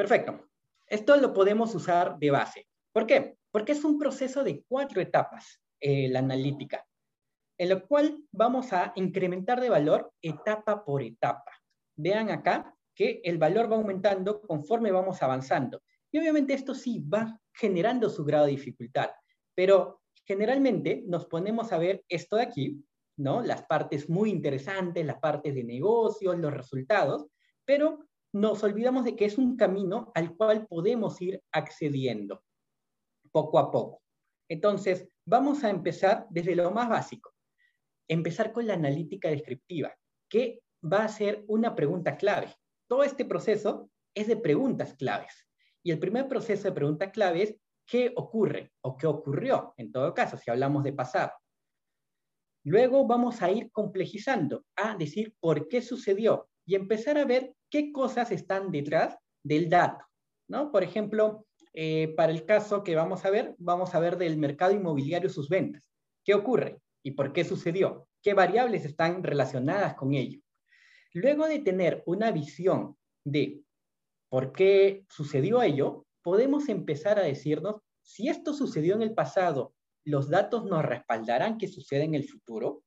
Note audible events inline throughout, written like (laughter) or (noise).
Perfecto. Esto lo podemos usar de base. ¿Por qué? Porque es un proceso de cuatro etapas, eh, la analítica, en lo cual vamos a incrementar de valor etapa por etapa. Vean acá que el valor va aumentando conforme vamos avanzando. Y obviamente esto sí va generando su grado de dificultad, pero generalmente nos ponemos a ver esto de aquí, ¿no? Las partes muy interesantes, las partes de negocios, los resultados, pero nos olvidamos de que es un camino al cual podemos ir accediendo poco a poco. Entonces, vamos a empezar desde lo más básico. Empezar con la analítica descriptiva, que va a ser una pregunta clave. Todo este proceso es de preguntas claves. Y el primer proceso de pregunta clave es qué ocurre o qué ocurrió, en todo caso, si hablamos de pasado. Luego vamos a ir complejizando, a decir por qué sucedió y empezar a ver qué cosas están detrás del dato. ¿no? Por ejemplo, eh, para el caso que vamos a ver, vamos a ver del mercado inmobiliario sus ventas. ¿Qué ocurre y por qué sucedió? ¿Qué variables están relacionadas con ello? Luego de tener una visión de por qué sucedió ello, podemos empezar a decirnos, si esto sucedió en el pasado, ¿los datos nos respaldarán que suceda en el futuro?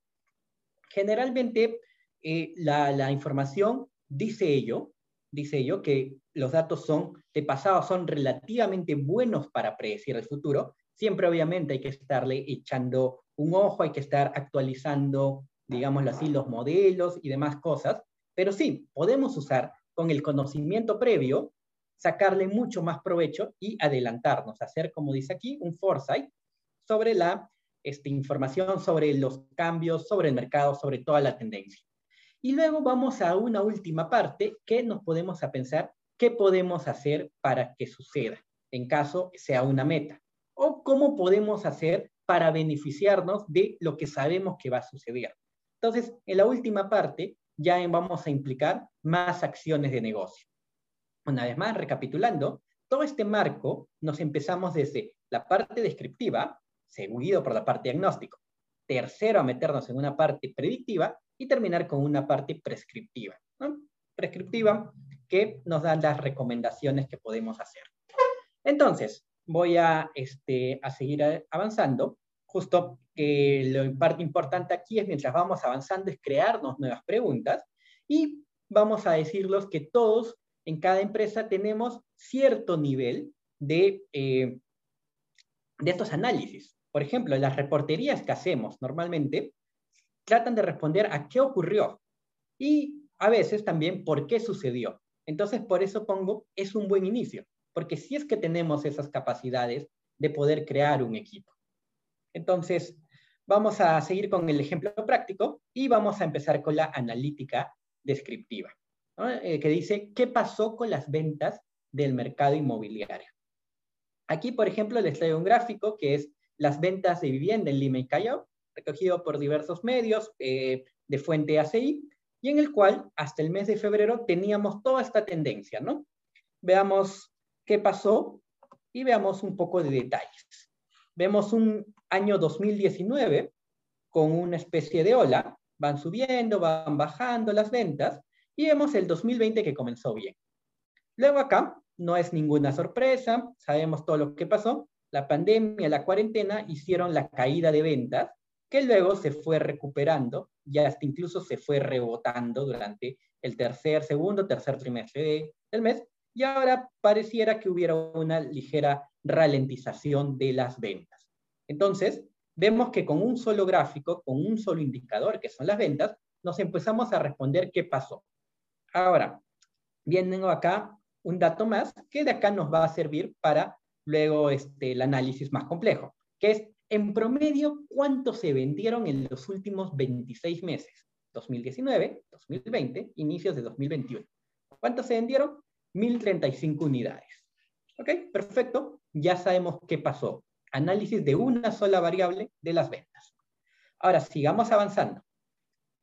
Generalmente, eh, la, la información dice ello, dice ello, que los datos son de pasado son relativamente buenos para predecir el futuro. Siempre obviamente hay que estarle echando un ojo, hay que estar actualizando, digámoslo así, los modelos y demás cosas, pero sí, podemos usar con el conocimiento previo, sacarle mucho más provecho y adelantarnos, hacer, como dice aquí, un foresight sobre la este, información, sobre los cambios, sobre el mercado, sobre toda la tendencia. Y luego vamos a una última parte que nos podemos a pensar qué podemos hacer para que suceda, en caso sea una meta, o cómo podemos hacer para beneficiarnos de lo que sabemos que va a suceder. Entonces, en la última parte ya vamos a implicar más acciones de negocio. Una vez más, recapitulando, todo este marco nos empezamos desde la parte descriptiva, seguido por la parte diagnóstico. Tercero, a meternos en una parte predictiva y terminar con una parte prescriptiva. Prescriptiva que nos dan las recomendaciones que podemos hacer. Entonces, voy a, este, a seguir avanzando. Justo que lo parte importante aquí es, mientras vamos avanzando, es crearnos nuevas preguntas y vamos a decirlos que todos en cada empresa tenemos cierto nivel de, eh, de estos análisis. Por ejemplo, las reporterías que hacemos normalmente tratan de responder a qué ocurrió y a veces también por qué sucedió. Entonces, por eso pongo, es un buen inicio, porque si es que tenemos esas capacidades de poder crear un equipo. Entonces, vamos a seguir con el ejemplo práctico y vamos a empezar con la analítica descriptiva, eh, que dice, ¿qué pasó con las ventas del mercado inmobiliario? Aquí, por ejemplo, les traigo un gráfico que es las ventas de vivienda en Lima y Callao, recogido por diversos medios eh, de fuente ACI, y en el cual hasta el mes de febrero teníamos toda esta tendencia, ¿no? Veamos qué pasó y veamos un poco de detalles. Vemos un año 2019 con una especie de ola, van subiendo, van bajando las ventas, y vemos el 2020 que comenzó bien. Luego acá, no es ninguna sorpresa, sabemos todo lo que pasó, la pandemia, la cuarentena hicieron la caída de ventas, que luego se fue recuperando y hasta incluso se fue rebotando durante el tercer, segundo, tercer trimestre del mes, y ahora pareciera que hubiera una ligera ralentización de las ventas. Entonces, vemos que con un solo gráfico, con un solo indicador, que son las ventas, nos empezamos a responder qué pasó. Ahora, viene acá un dato más que de acá nos va a servir para luego este, el análisis más complejo, que es en promedio, ¿cuánto se vendieron en los últimos 26 meses? 2019, 2020, inicios de 2021. ¿Cuánto se vendieron? 1.035 unidades. ¿Ok? Perfecto. Ya sabemos qué pasó. Análisis de una sola variable de las ventas. Ahora, sigamos avanzando.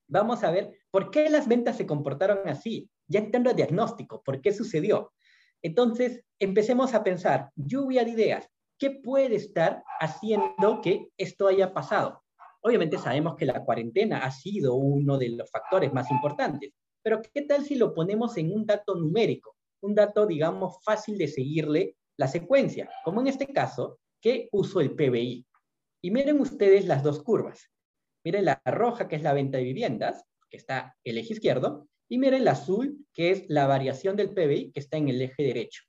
Vamos a ver por qué las ventas se comportaron así. Ya entrando diagnóstico, ¿por qué sucedió? Entonces, empecemos a pensar, lluvia de ideas. ¿Qué puede estar haciendo que esto haya pasado? Obviamente sabemos que la cuarentena ha sido uno de los factores más importantes, pero ¿qué tal si lo ponemos en un dato numérico? un dato, digamos, fácil de seguirle la secuencia, como en este caso, que uso el PBI. Y miren ustedes las dos curvas. Miren la roja, que es la venta de viviendas, que está el eje izquierdo, y miren la azul, que es la variación del PBI, que está en el eje derecho.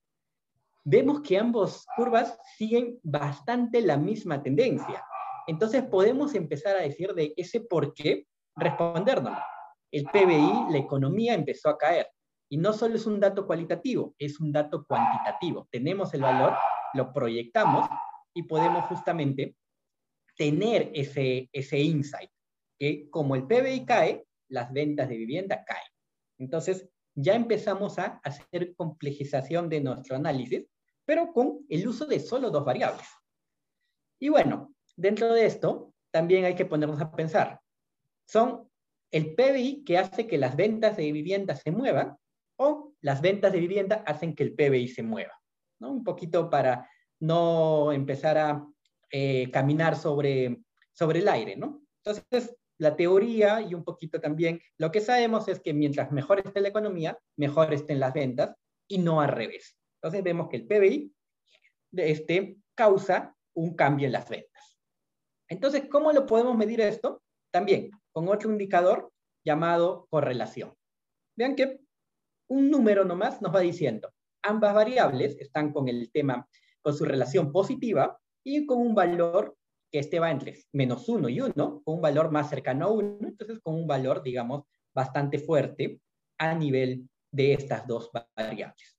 Vemos que ambas curvas siguen bastante la misma tendencia. Entonces podemos empezar a decir de ese por qué respondernos. El PBI, la economía empezó a caer. Y no solo es un dato cualitativo, es un dato cuantitativo. Tenemos el valor, lo proyectamos y podemos justamente tener ese, ese insight, que como el PBI cae, las ventas de vivienda caen. Entonces, ya empezamos a hacer complejización de nuestro análisis, pero con el uso de solo dos variables. Y bueno, dentro de esto, también hay que ponernos a pensar. Son el PBI que hace que las ventas de vivienda se muevan o las ventas de vivienda hacen que el PBI se mueva. Un poquito para no empezar a eh, caminar sobre, sobre el aire, ¿no? Entonces, la teoría y un poquito también, lo que sabemos es que mientras mejor esté la economía, mejor estén las ventas y no al revés. Entonces vemos que el PBI este, causa un cambio en las ventas. Entonces, ¿cómo lo podemos medir esto? También con otro indicador llamado correlación. Vean que un número nomás nos va diciendo, ambas variables están con el tema, con su relación positiva, y con un valor que este va entre menos 1 y 1, con un valor más cercano a 1, entonces con un valor, digamos, bastante fuerte a nivel de estas dos variables.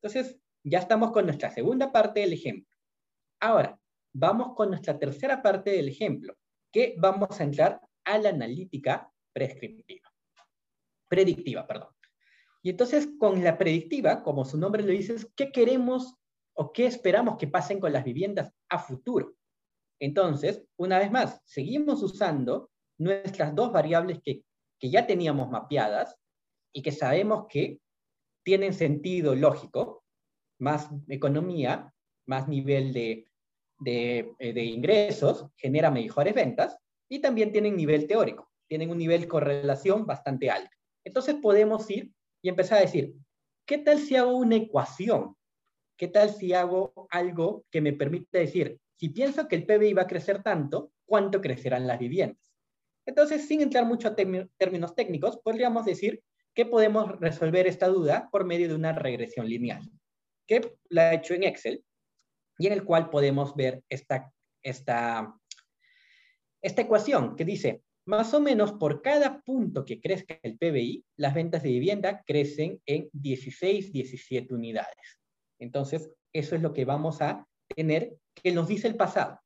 Entonces, ya estamos con nuestra segunda parte del ejemplo. Ahora, vamos con nuestra tercera parte del ejemplo, que vamos a entrar a la analítica prescriptiva. Predictiva, perdón. Y entonces, con la predictiva, como su nombre lo dice, ¿qué queremos o qué esperamos que pasen con las viviendas a futuro. Entonces, una vez más, seguimos usando nuestras dos variables que, ya teníamos mapeadas y que sabemos que tienen sentido lógico, más economía, más nivel de, de, eh, de, ingresos, genera mejores ventas y también tienen nivel teórico, tienen un nivel de correlación bastante alto. Entonces podemos ir y empezar a decir, ¿qué tal si hago una ecuación ¿qué tal si hago algo que me permite decir, si pienso que el PBI va a crecer tanto, ¿cuánto crecerán las viviendas? Entonces, sin entrar mucho a términos técnicos, podríamos decir que podemos resolver esta duda por medio de una regresión lineal, que la he hecho en Excel y en el cual podemos ver esta, esta, esta ecuación que dice, más o menos por cada punto que crezca el PBI, las ventas de vivienda crecen en 16, 17 unidades. Entonces, eso es lo que vamos a tener que nos dice el pasado.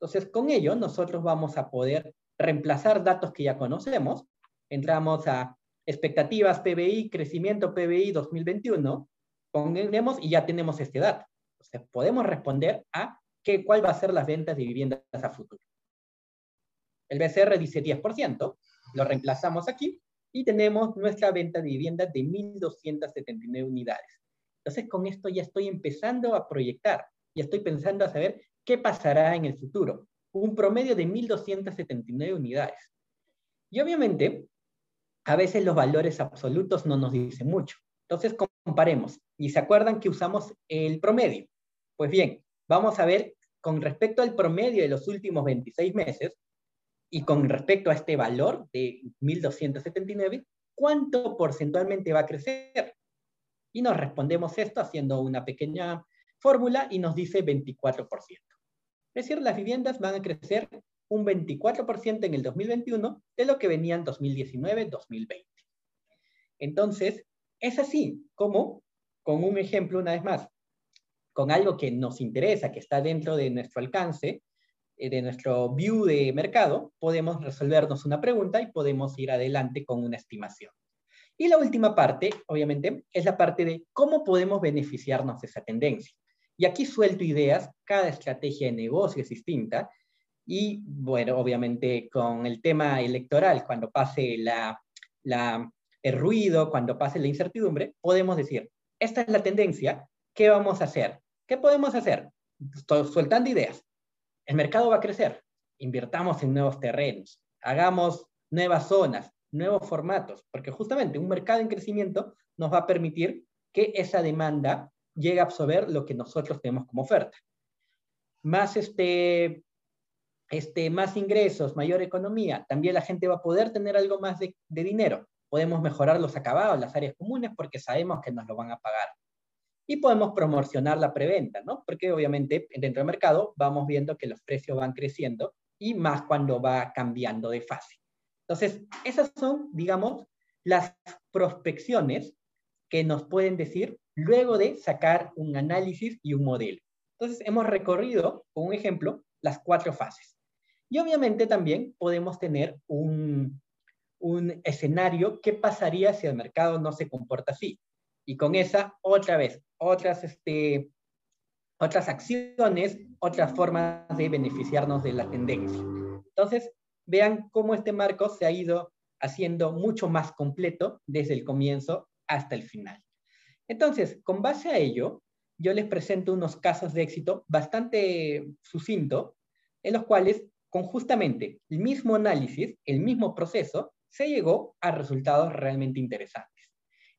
Entonces, con ello, nosotros vamos a poder reemplazar datos que ya conocemos. Entramos a expectativas PBI, crecimiento PBI 2021, ponemos y ya tenemos este dato. Entonces, podemos responder a qué, cuál va a ser las ventas de viviendas a futuro. El BCR dice 10%, lo reemplazamos aquí y tenemos nuestra venta de viviendas de 1.279 unidades. Entonces con esto ya estoy empezando a proyectar, ya estoy pensando a saber qué pasará en el futuro. Un promedio de 1.279 unidades. Y obviamente, a veces los valores absolutos no nos dicen mucho. Entonces comparemos. ¿Y se acuerdan que usamos el promedio? Pues bien, vamos a ver con respecto al promedio de los últimos 26 meses y con respecto a este valor de 1.279, ¿cuánto porcentualmente va a crecer? Y nos respondemos esto haciendo una pequeña fórmula y nos dice 24%. Es decir, las viviendas van a crecer un 24% en el 2021 de lo que venían 2019-2020. Entonces, es así como, con un ejemplo una vez más, con algo que nos interesa, que está dentro de nuestro alcance, eh, de nuestro view de mercado, podemos resolvernos una pregunta y podemos ir adelante con una estimación. Y la última parte, obviamente, es la parte de cómo podemos beneficiarnos de esa tendencia. Y aquí suelto ideas, cada estrategia de negocio es distinta. Y bueno, obviamente con el tema electoral, cuando pase la, el ruido, cuando pase la incertidumbre, podemos decir, esta es la tendencia, ¿qué vamos a hacer? ¿Qué podemos hacer? Estoy soltando ideas. El mercado va a crecer, invirtamos en nuevos terrenos, hagamos nuevas zonas, nuevos formatos, porque justamente un mercado en crecimiento nos va a permitir que esa demanda llegue a absorber lo que nosotros tenemos como oferta. Más, este, este, más ingresos, mayor economía, también la gente va a poder tener algo más de dinero. Podemos mejorar los acabados, las áreas comunes, porque sabemos que nos lo van a pagar y podemos promocionar la preventa, ¿no? Porque obviamente dentro del mercado vamos viendo que los precios van creciendo y más cuando va cambiando de fase. Entonces, esas son, digamos, las prospecciones que nos pueden decir luego de sacar un análisis y un modelo. Entonces, hemos recorrido, con un ejemplo, las cuatro fases. Y obviamente también podemos tener un, un escenario, ¿qué pasaría si el mercado no se comporta así? Y con esa, otra vez, otras, este, otras acciones, otras formas de beneficiarnos de la tendencia. Entonces, vean cómo este marco se ha ido haciendo mucho más completo desde el comienzo hasta el final. Entonces, con base a ello, yo les presento unos casos de éxito bastante sucinto, en los cuales, con justamente el mismo análisis, el mismo proceso, se llegó a resultados realmente interesantes.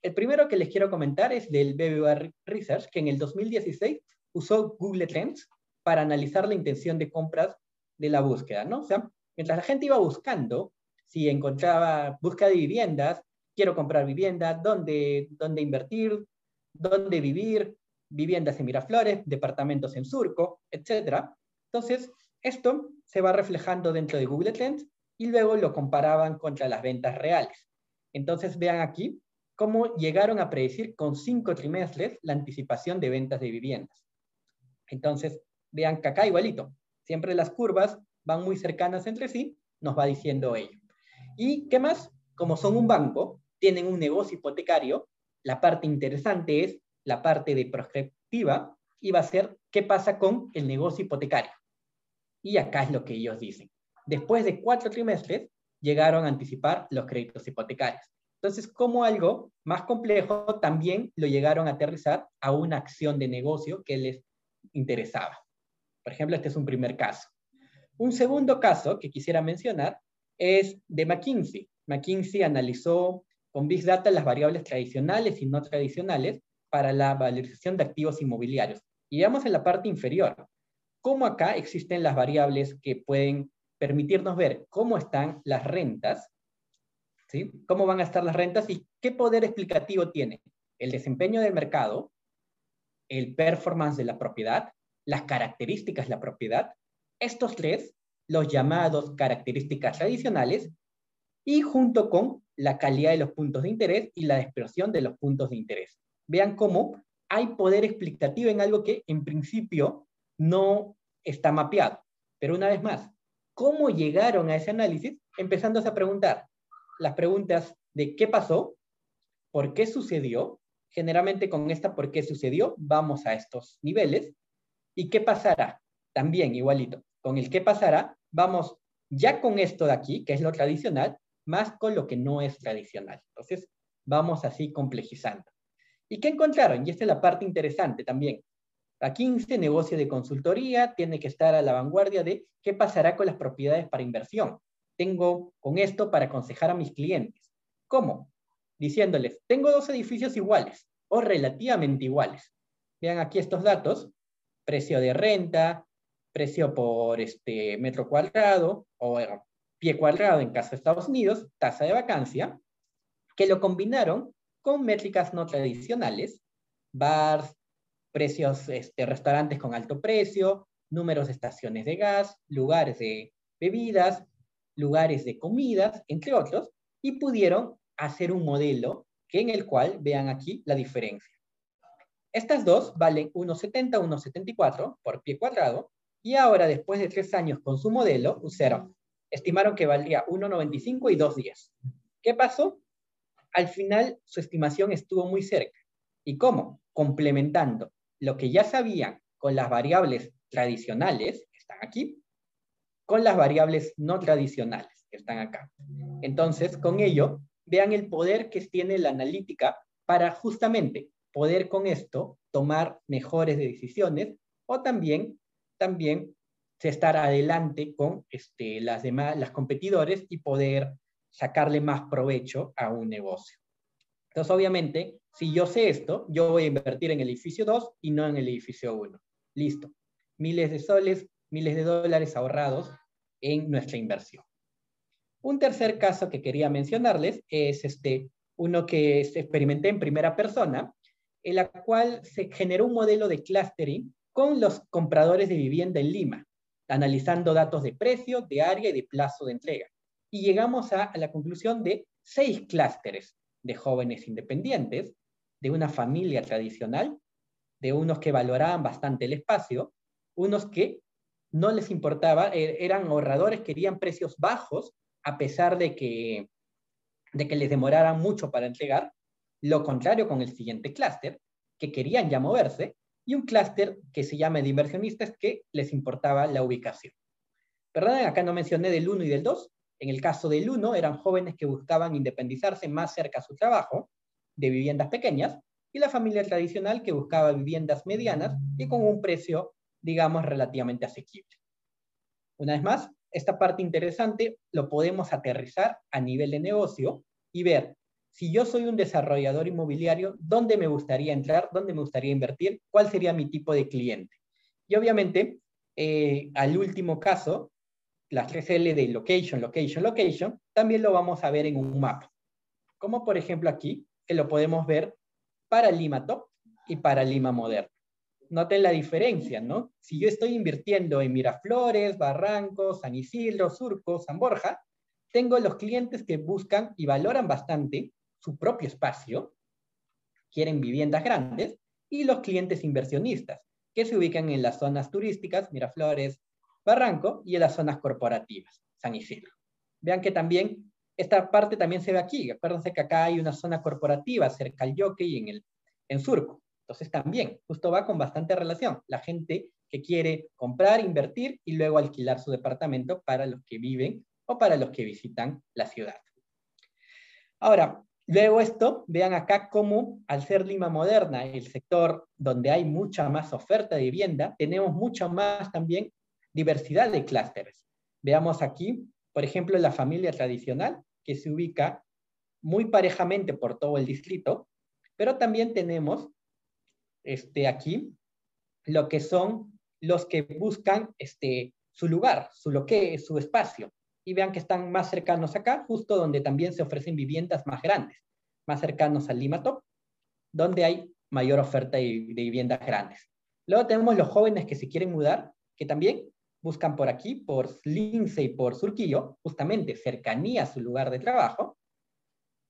El primero que les quiero comentar es del BBVA Research, que en el 2016 usó Google Trends para analizar la intención de compras de la búsqueda, ¿no? O sea, mientras la gente iba buscando, si encontraba búsqueda de viviendas, quiero comprar vivienda, dónde, dónde invertir, dónde vivir, viviendas en Miraflores, departamentos en Surco, etc. Entonces, esto se va reflejando dentro de Google Trends y luego lo comparaban contra las ventas reales. Entonces, vean aquí cómo llegaron a predecir con cinco trimestres la anticipación de ventas de viviendas. Entonces, vean que acá igualito, siempre las curvas van muy cercanas entre sí, nos va diciendo ello. ¿Y qué más? Como son un banco, tienen un negocio hipotecario, la parte interesante es la parte de prospectiva y va a ser qué pasa con el negocio hipotecario. Y acá es lo que ellos dicen. Después de cuatro trimestres, llegaron a anticipar los créditos hipotecarios. Entonces, como algo más complejo, también lo llegaron a aterrizar a una acción de negocio que les interesaba. Por ejemplo, este es un primer caso. Un segundo caso que quisiera mencionar es de McKinsey. McKinsey analizó con Big Data las variables tradicionales y no tradicionales para la valorización de activos inmobiliarios. Y veamos en la parte inferior, cómo acá existen las variables que pueden permitirnos ver cómo están las rentas ¿Cómo van a estar las rentas y qué poder explicativo tiene? El desempeño del mercado, el performance de la propiedad, las características de la propiedad, estos tres, los llamados características tradicionales, y junto con la calidad de los puntos de interés y la expresión de los puntos de interés. Vean cómo hay poder explicativo en algo que en principio no está mapeado. Pero una vez más, ¿cómo llegaron a ese análisis? Empezándose a preguntar, las preguntas de qué pasó, por qué sucedió. Generalmente con esta por qué sucedió vamos a estos niveles. ¿Y qué pasará? También igualito. Con el qué pasará vamos ya con esto de aquí, que es lo tradicional, más con lo que no es tradicional. Entonces vamos así complejizando. ¿Y qué encontraron? Y esta es la parte interesante también. La 15, negocio de consultoría, tiene que estar a la vanguardia de qué pasará con las propiedades para inversión tengo con esto para aconsejar a mis clientes. ¿Cómo? Diciéndoles, tengo dos edificios iguales o relativamente iguales. Vean aquí estos datos, precio de renta, precio por este metro cuadrado o pie cuadrado en caso de Estados Unidos, tasa de vacancia, que lo combinaron con métricas no tradicionales, bars, precios, este, restaurantes con alto precio, números de estaciones de gas, lugares de bebidas, lugares de comidas, entre otros, y pudieron hacer un modelo que en el cual vean aquí la diferencia. Estas dos valen 1,70, 1,74 por pie cuadrado, y ahora después de tres años con su modelo, usaron, estimaron que valdría 1,95 y 2,10. ¿Qué pasó? Al final su estimación estuvo muy cerca. ¿Y cómo? Complementando lo que ya sabían con las variables tradicionales, que están aquí, con las variables no tradicionales que están acá. Entonces, con ello, vean el poder que tiene la analítica para justamente poder con esto tomar mejores decisiones o también, también estar adelante con este, las demás, las competidores y poder sacarle más provecho a un negocio. Entonces, obviamente, Si yo sé esto, yo voy a invertir en el edificio 2 y no en el edificio 1. Listo. Miles de soles, miles de dólares ahorrados en nuestra inversión. Un tercer caso que quería mencionarles es este, uno que experimenté en primera persona, en la cual se generó un modelo de clustering con los compradores de vivienda en Lima, analizando datos de precio, de área y de plazo de entrega. Y llegamos a, a la conclusión de seis clústeres de jóvenes independientes, de una familia tradicional, de unos que valoraban bastante el espacio, unos que no les importaba, er, eran ahorradores, querían precios bajos, a pesar de que, de que les demorara mucho para entregar, lo contrario con el siguiente clúster, que querían ya moverse, y un clúster que se llama de inversionistas que les importaba la ubicación. Perdón, acá no mencioné del 1 y del 2. En el caso del 1 eran jóvenes que buscaban independizarse más cerca a su trabajo, de viviendas pequeñas, y la familia tradicional que buscaba viviendas medianas y con un precio, digamos, relativamente asequible. Una vez más, esta parte interesante lo podemos aterrizar a nivel de negocio y ver si yo soy un desarrollador inmobiliario, ¿dónde me gustaría entrar? ¿Dónde me gustaría invertir? ¿Cuál sería mi tipo de cliente? Y obviamente, eh, al último caso, las 3L de location, location, location, también lo vamos a ver en un mapa. Como por ejemplo aquí, que lo podemos ver para Lima Top y para Lima Moderno. Noten la diferencia, ¿no? Si yo estoy invirtiendo en Miraflores, Barrancos, San Isidro, Surco, San Borja, tengo los clientes que buscan y valoran bastante su propio espacio, quieren viviendas grandes, y los clientes inversionistas, que se ubican en las zonas turísticas, Miraflores, Barranco, y en las zonas corporativas, San Isidro. Vean que también, esta parte también se ve aquí. Acuérdense que acá hay una zona corporativa cerca al Jockey en, el, en Surco. Entonces también, justo va con bastante relación. La gente que quiere comprar, invertir y luego alquilar su departamento para los que viven o para los que visitan la ciudad. Ahora, Luego esto, vean acá cómo al ser Lima Moderna, el sector donde hay mucha más oferta de vivienda, tenemos mucha más también diversidad de clústeres. Veamos aquí, por ejemplo, la familia tradicional, que se ubica muy parejamente por todo el distrito, pero también tenemos este, aquí lo que son los que buscan este, su lugar, su, lo que, su espacio y vean que están más cercanos acá, justo donde también se ofrecen viviendas más grandes, más cercanos al Lima Top, donde hay mayor oferta de, viviendas grandes. Luego tenemos los jóvenes que se quieren mudar, que también buscan por aquí, por Lince y por Surquillo, justamente cercanía a su lugar de trabajo.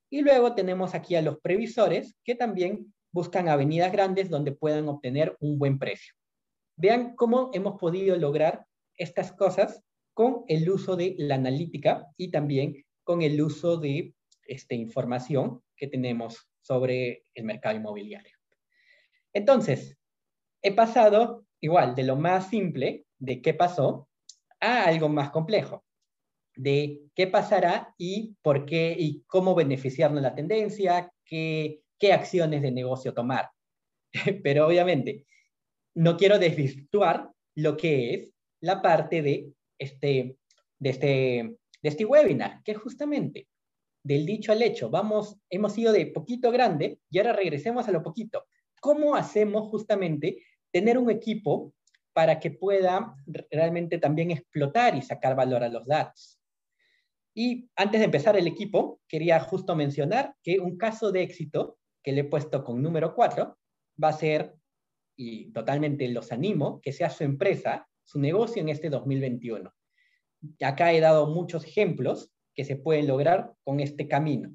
Y luego tenemos aquí a los previsores, que también buscan avenidas grandes donde puedan obtener un buen precio. Vean cómo hemos podido lograr estas cosas con el uso de la analítica y también con el uso de esta información que tenemos sobre el mercado inmobiliario. Entonces, he pasado igual de lo más simple, de qué pasó, a algo más complejo, de qué pasará y por qué y cómo beneficiarnos la tendencia, qué, qué acciones de negocio tomar. (laughs) Pero obviamente, no quiero desvirtuar lo que es la parte de este, de, este, de este webinar, que justamente del dicho al hecho, vamos, hemos ido de poquito grande y ahora regresemos a lo poquito. ¿Cómo hacemos justamente tener un equipo para que pueda realmente también explotar y sacar valor a los datos? Y antes de empezar el equipo, quería justo mencionar que un caso de éxito que le he puesto con número 4 va a ser, y totalmente los animo, que sea su empresa su negocio en este 2021. Acá he dado muchos ejemplos que se pueden lograr con este camino.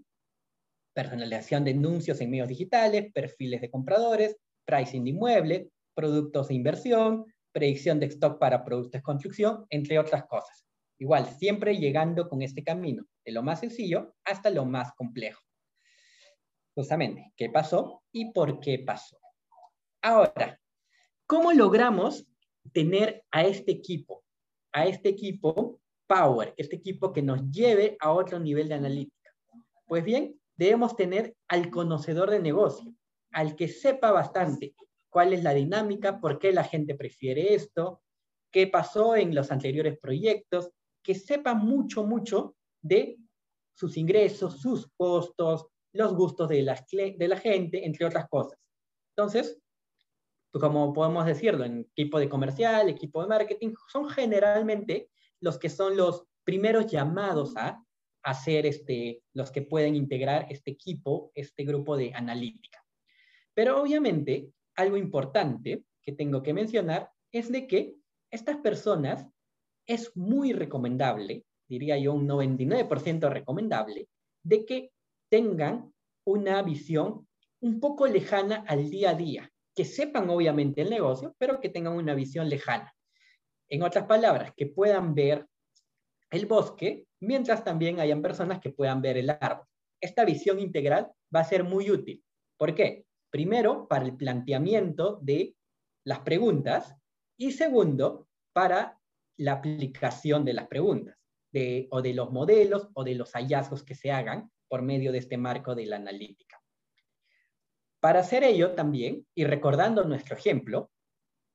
Personalización de anuncios en medios digitales, perfiles de compradores, pricing de inmuebles, productos de inversión, predicción de stock para productos de construcción, entre otras cosas. Igual, siempre llegando con este camino, de lo más sencillo hasta lo más complejo. Justamente, ¿qué pasó y por qué pasó? Ahora, ¿cómo logramos tener a este equipo, a este equipo Power, este equipo que nos lleve a otro nivel de analítica. Pues bien, debemos tener al conocedor de negocio, al que sepa bastante cuál es la dinámica, por qué la gente prefiere esto, qué pasó en los anteriores proyectos, que sepa mucho, mucho de sus ingresos, sus costos, los gustos de la, de la gente, entre otras cosas. Entonces, como podemos decirlo, en equipo de comercial, equipo de marketing, son generalmente los que son los primeros llamados a hacer este, los que pueden integrar este equipo, este grupo de analítica. Pero obviamente, algo importante que tengo que mencionar es de que estas personas es muy recomendable, diría yo un 99% recomendable, de que tengan una visión un poco lejana al día a día, que sepan obviamente el negocio, pero que tengan una visión lejana. En otras palabras, que puedan ver el bosque, mientras también hayan personas que puedan ver el árbol. Esta visión integral va a ser muy útil. ¿Por qué? Primero, para el planteamiento de las preguntas y segundo, para la aplicación de las preguntas de, o de los modelos o de los hallazgos que se hagan por medio de este marco de la analítica. Para hacer ello también, y recordando nuestro ejemplo,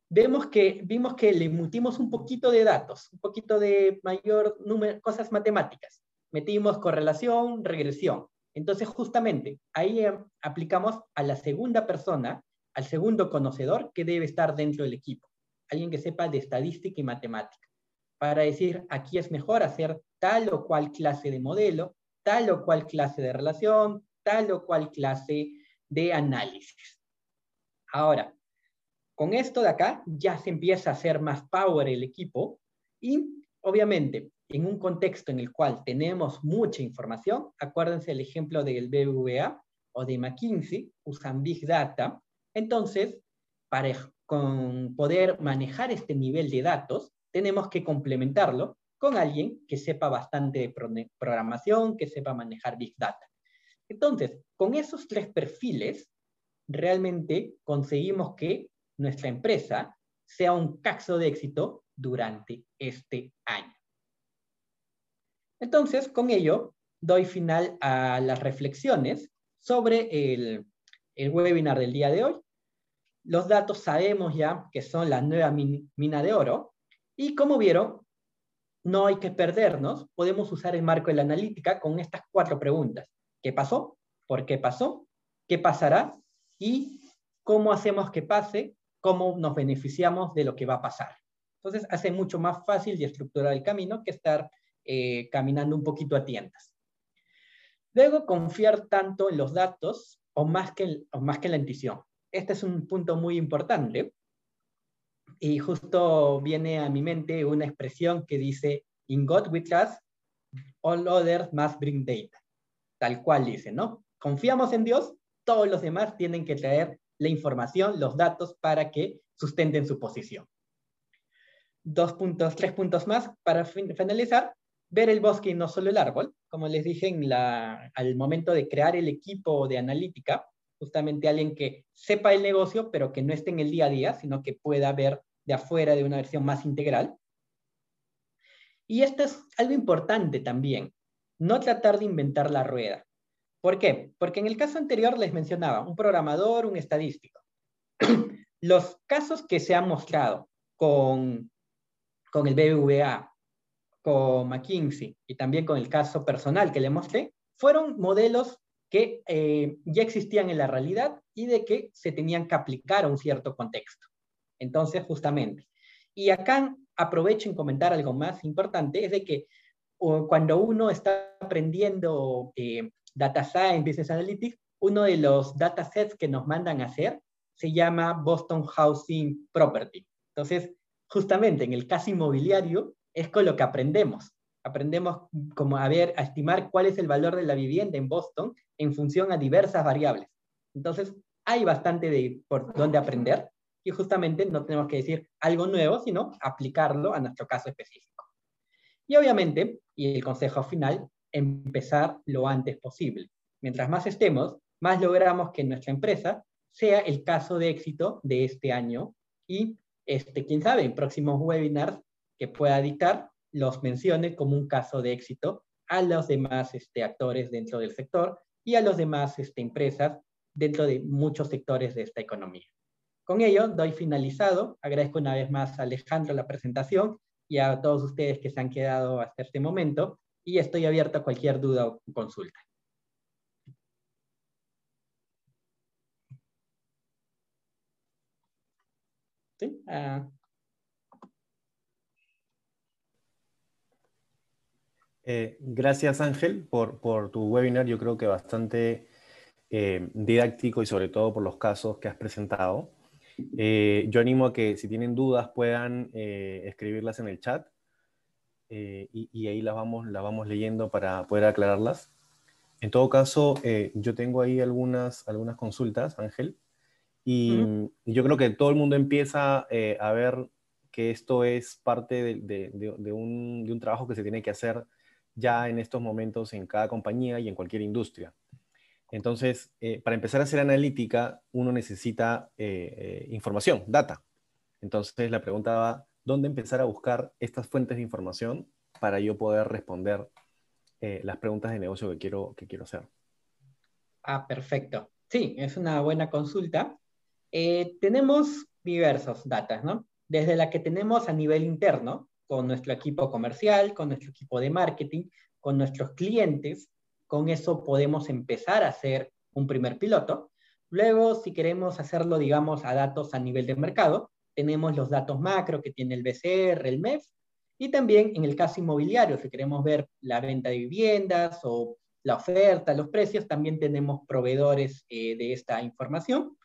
vemos que, vimos que le mutimos un poquito de datos, un poquito de mayor número, cosas matemáticas. Metimos correlación, regresión. Entonces, justamente, ahí eh, aplicamos a la segunda persona, al segundo conocedor que debe estar dentro del equipo. Alguien que sepa de estadística y matemática. Para decir, aquí es mejor hacer tal o cual clase de modelo, tal o cual clase de relación, tal o cual clase de análisis. Ahora, con esto de acá ya se empieza a hacer más power el equipo y obviamente en un contexto en el cual tenemos mucha información, acuérdense el ejemplo del BBVA o de McKinsey, usan Big Data, entonces para con poder manejar este nivel de datos, tenemos que complementarlo con alguien que sepa bastante de programación, que sepa manejar Big Data. Entonces, con esos tres perfiles, realmente conseguimos que nuestra empresa sea un caso de éxito durante este año. Entonces, con ello, doy final a las reflexiones sobre el, webinar del día de hoy. Los datos sabemos ya que son la nueva mina de oro y como vieron, no hay que perdernos, podemos usar el marco de la analítica con estas cuatro preguntas. ¿Qué pasó? ¿Por qué pasó? ¿Qué pasará? ¿Y cómo hacemos que pase? cómo nos beneficiamos de lo que va a pasar. Entonces, hace mucho más fácil y estructurar el camino que estar eh, caminando un poquito a tiendas. Luego, confiar tanto en los datos o más que, o más que en la intuición. Este es un punto muy importante. Y justo viene a mi mente una expresión que dice, in God we trust, all others must bring data. Tal cual dice, ¿no? Confiamos en Dios, todos los demás tienen que traer la información, los datos para que sustenten su posición. Dos puntos, tres puntos más para finalizar. Ver el bosque y no solo el árbol. Como les dije al momento de crear el equipo de analítica, justamente alguien que sepa el negocio, pero que no esté en el día a día, sino que pueda ver de afuera de una versión más integral. Y esto es algo importante también, no tratar de inventar la rueda. ¿Por qué? Porque en el caso anterior les mencionaba un programador, un estadístico. (clears throat) Los casos que se han mostrado con, con el BBVA, con McKinsey y también con el caso personal que le mostré, fueron modelos que eh, ya existían en la realidad y de que se tenían que aplicar a un cierto contexto. Entonces, justamente. Y acá aprovecho en comentar algo más importante, es de que cuando uno está aprendiendo eh, Data Science, Business Analytics, uno de los datasets que nos mandan a hacer se llama Boston Housing Property. Entonces, justamente en el caso inmobiliario es con lo que aprendemos. Aprendemos como a ver, a estimar cuál es el valor de la vivienda en Boston en función a diversas variables. Entonces, hay bastante de por dónde aprender y justamente no tenemos que decir algo nuevo, sino aplicarlo a nuestro caso específico. Y obviamente, y el consejo final, empezar lo antes posible. Mientras más estemos, más logramos que nuestra empresa sea el caso de éxito de este año y, este, quién sabe, en próximos webinars que pueda dictar los mencione como un caso de éxito a los demás este, actores dentro del sector y a las demás este, empresas dentro de muchos sectores de esta economía. Con ello, doy finalizado. Agradezco una vez más a Alejandro la presentación y a todos ustedes que se han quedado hasta este momento y estoy abierto a cualquier duda o consulta. ¿Sí? Ah. Eh, gracias Ángel por, por, tu webinar, yo creo que bastante eh, didáctico y sobre todo por los casos que has presentado. Eh, yo animo a que si tienen dudas puedan escribirlas en el chat y, y, ahí las vamos, las vamos leyendo para poder aclararlas. En todo caso, yo tengo ahí algunas, algunas consultas, Ángel, y, yo creo que todo el mundo empieza a ver que esto es parte de, de, de, un, de un trabajo que se tiene que hacer ya en estos momentos en cada compañía y en cualquier industria. Entonces, eh, para empezar a hacer analítica, uno necesita eh, eh, información, data. Entonces, la pregunta va, ¿dónde empezar a buscar estas fuentes de información para yo poder responder las preguntas de negocio que quiero, que quiero hacer? Ah, perfecto. Sí, es una buena consulta. tenemos diversos datos, ¿no? Desde la que tenemos a nivel interno, con nuestro equipo comercial, con nuestro equipo de marketing, con nuestros clientes. Con eso podemos empezar a hacer un primer piloto. Luego, si queremos hacerlo, digamos, a datos a nivel de mercado, tenemos los datos macro que tiene el BCR, el MEF, y también en el caso inmobiliario, si queremos ver la venta de viviendas o la oferta, los precios, también tenemos proveedores eh, de esta información.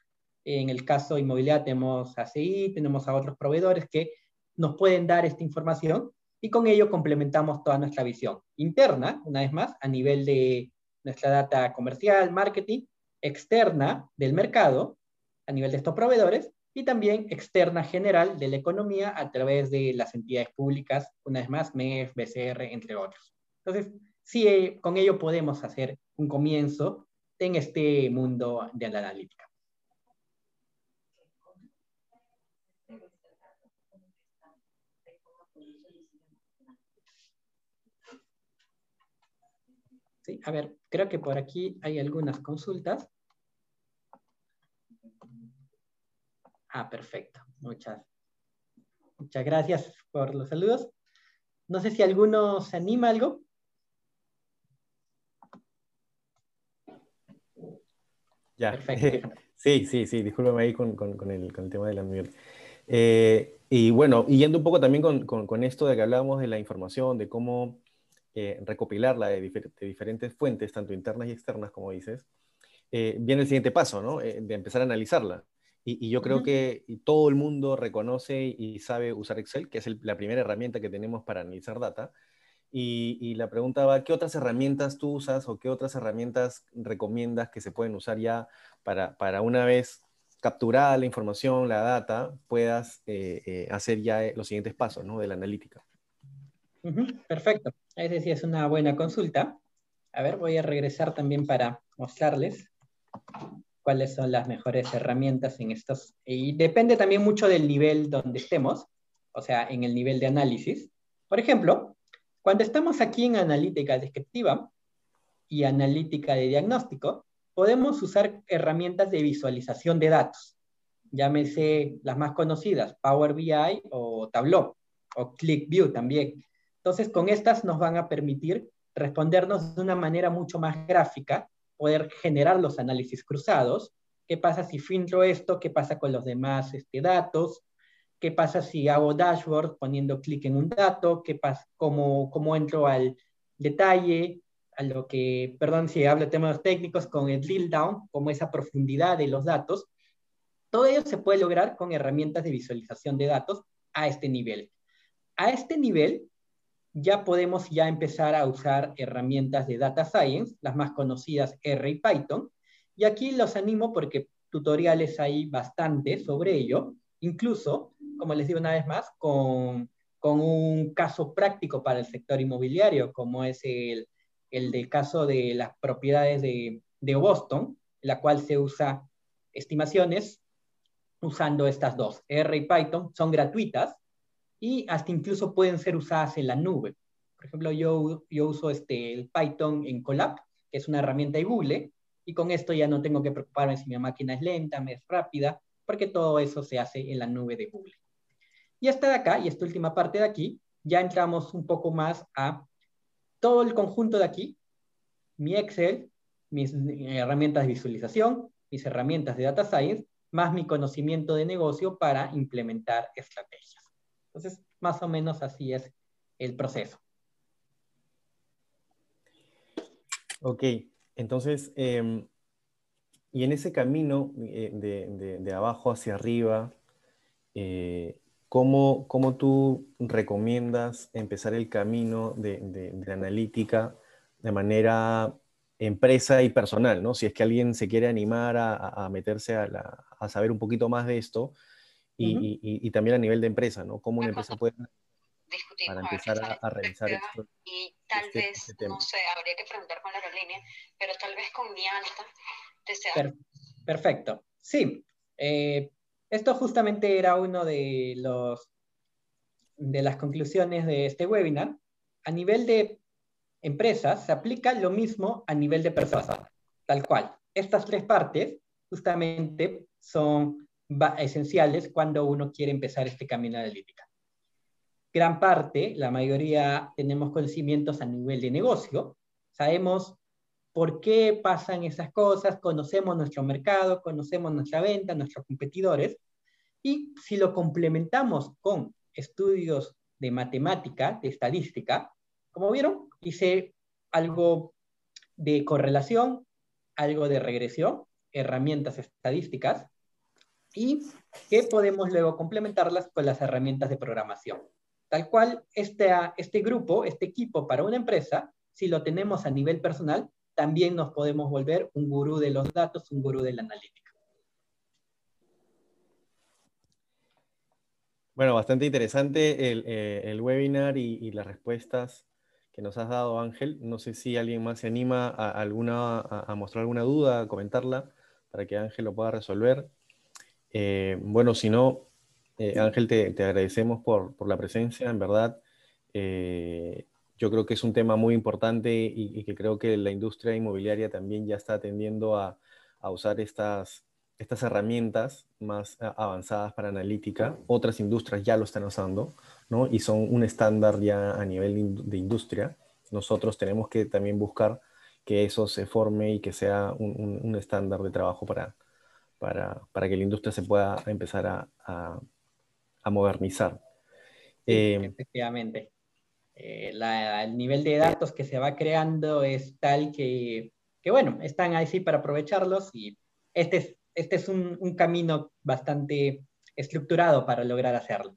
En el caso inmobiliario tenemos ACI, tenemos a otros proveedores que nos pueden dar esta información y con ello complementamos toda nuestra visión interna, una vez más, a nivel de nuestra data comercial, marketing, externa del mercado, a nivel de estos proveedores, y también externa general de la economía a través de las entidades públicas, una vez más, MEF, BCR, entre otros. Entonces, sí, eh, con ello podemos hacer un comienzo en este mundo de la analítica. A ver, creo que por aquí hay algunas consultas. Ah, perfecto. Muchas, muchas gracias por los saludos. No sé si alguno se anima algo. Ya. Perfecto. (laughs) Sí, sí, sí, discúlpame ahí con, el, tema de la miel. Eh, y bueno, y yendo un poco también con, con, esto de que hablábamos de la información, de cómo eh, recopilarla de, diferentes fuentes, tanto internas y externas, como dices, eh, viene el siguiente paso, ¿no? Eh, de empezar a analizarla. Y, yo creo que todo el mundo reconoce y sabe usar Excel, que es la primera herramienta que tenemos para analizar data. Y, la pregunta va, ¿qué otras herramientas tú usas o qué otras herramientas recomiendas que se pueden usar ya para, para una vez capturada la información, la data, puedas hacer ya los siguientes pasos ¿no? de la analítica? Perfecto. Esa sí es una buena consulta. A ver, voy a regresar también para mostrarles cuáles son las mejores herramientas en estos. Y depende también mucho del nivel donde estemos, o sea, en el nivel de análisis. Por ejemplo, cuando estamos aquí en analítica descriptiva y analítica de diagnóstico, podemos usar herramientas de visualización de datos. Llámese las más conocidas, Power BI o Tableau, o ClickView también. Entonces, con estas nos van a permitir respondernos de una manera mucho más gráfica, poder generar los análisis cruzados. ¿Qué pasa si filtro esto? ¿Qué pasa con los demás este, datos? ¿Qué pasa si hago dashboard poniendo clic en un dato? ¿Qué pasa, cómo, cómo entro al detalle? A lo que, perdón si hablo de temas técnicos, con el drill down, como esa profundidad de los datos. Todo ello se puede lograr con herramientas de visualización de datos a este nivel. A este nivel ya podemos ya empezar a usar herramientas de Data Science, las más conocidas R y Python. Y aquí los animo porque tutoriales hay bastante sobre ello, incluso, como les digo una vez más, con, con un caso práctico para el sector inmobiliario, como es el, el del caso de las propiedades de, de Boston, la cual se usa estimaciones usando estas dos, R y Python, son gratuitas, y hasta incluso pueden ser usadas en la nube. Por ejemplo, yo, yo uso este, el Python en Colab, que es una herramienta de Google, y con esto ya no tengo que preocuparme si mi máquina es lenta, me es rápida, porque todo eso se hace en la nube de Google. Y hasta de acá, y esta última parte de aquí, ya entramos un poco más a todo el conjunto de aquí, mi Excel, mis herramientas de visualización, mis herramientas de Data Science, más mi conocimiento de negocio para implementar estrategias. Entonces, más o menos así es el proceso. Ok, entonces, em, y en ese camino eh, de, abajo hacia arriba, eh, ¿cómo, tú recomiendas empezar el camino de, la analítica de manera empresa y personal, ¿no? Si es que alguien se quiere animar a, meterse a, saber un poquito más de esto y, también a nivel de empresa, ¿no? ¿Cómo una empresa puede discutir para empezar a, revisar esto? Y tal este, vez, este no sé, habría que preguntar con la aerolínea, pero tal vez con mi alta perfecto. Sí, eh, esto justamente era uno de los de las conclusiones de este webinar. A nivel de empresas se aplica lo mismo a nivel de personas, tal cual. Estas tres partes justamente son esenciales cuando uno quiere empezar este camino analítica. Gran parte, la mayoría tenemos conocimientos a nivel de negocio, sabemos por qué pasan esas cosas, conocemos nuestro mercado, conocemos nuestra venta, nuestros competidores, y si lo complementamos con estudios de matemática, de estadística, como vieron, hice algo de correlación, algo de regresión, herramientas estadísticas, y que podemos luego complementarlas con las herramientas de programación. Tal cual, este, este grupo, este equipo para una empresa, si lo tenemos a nivel personal, también nos podemos volver un gurú de los datos, un gurú de la analítica. Bueno, bastante interesante el, eh, webinar y, las respuestas que nos has dado, Ángel. No sé si alguien más se anima a, alguna, a, mostrar alguna duda, a comentarla, para que Ángel lo pueda resolver. Eh, bueno, si no, eh, Ángel, te, agradecemos por, por, la presencia, en verdad yo creo que es un tema muy importante y, que creo que la industria inmobiliaria también ya está atendiendo a, usar estas, estas herramientas más avanzadas para analítica. Otras industrias ya lo están usando, ¿no? Y son un estándar ya a nivel de industria. Nosotros tenemos que también buscar que eso se forme y que sea un, estándar de trabajo para, para, que la industria se pueda empezar a, modernizar. Eh, efectivamente. Eh, el nivel de datos que se va creando es tal que, que bueno, están ahí sí para aprovecharlos y este es, este es un, un camino bastante estructurado para lograr hacerlo.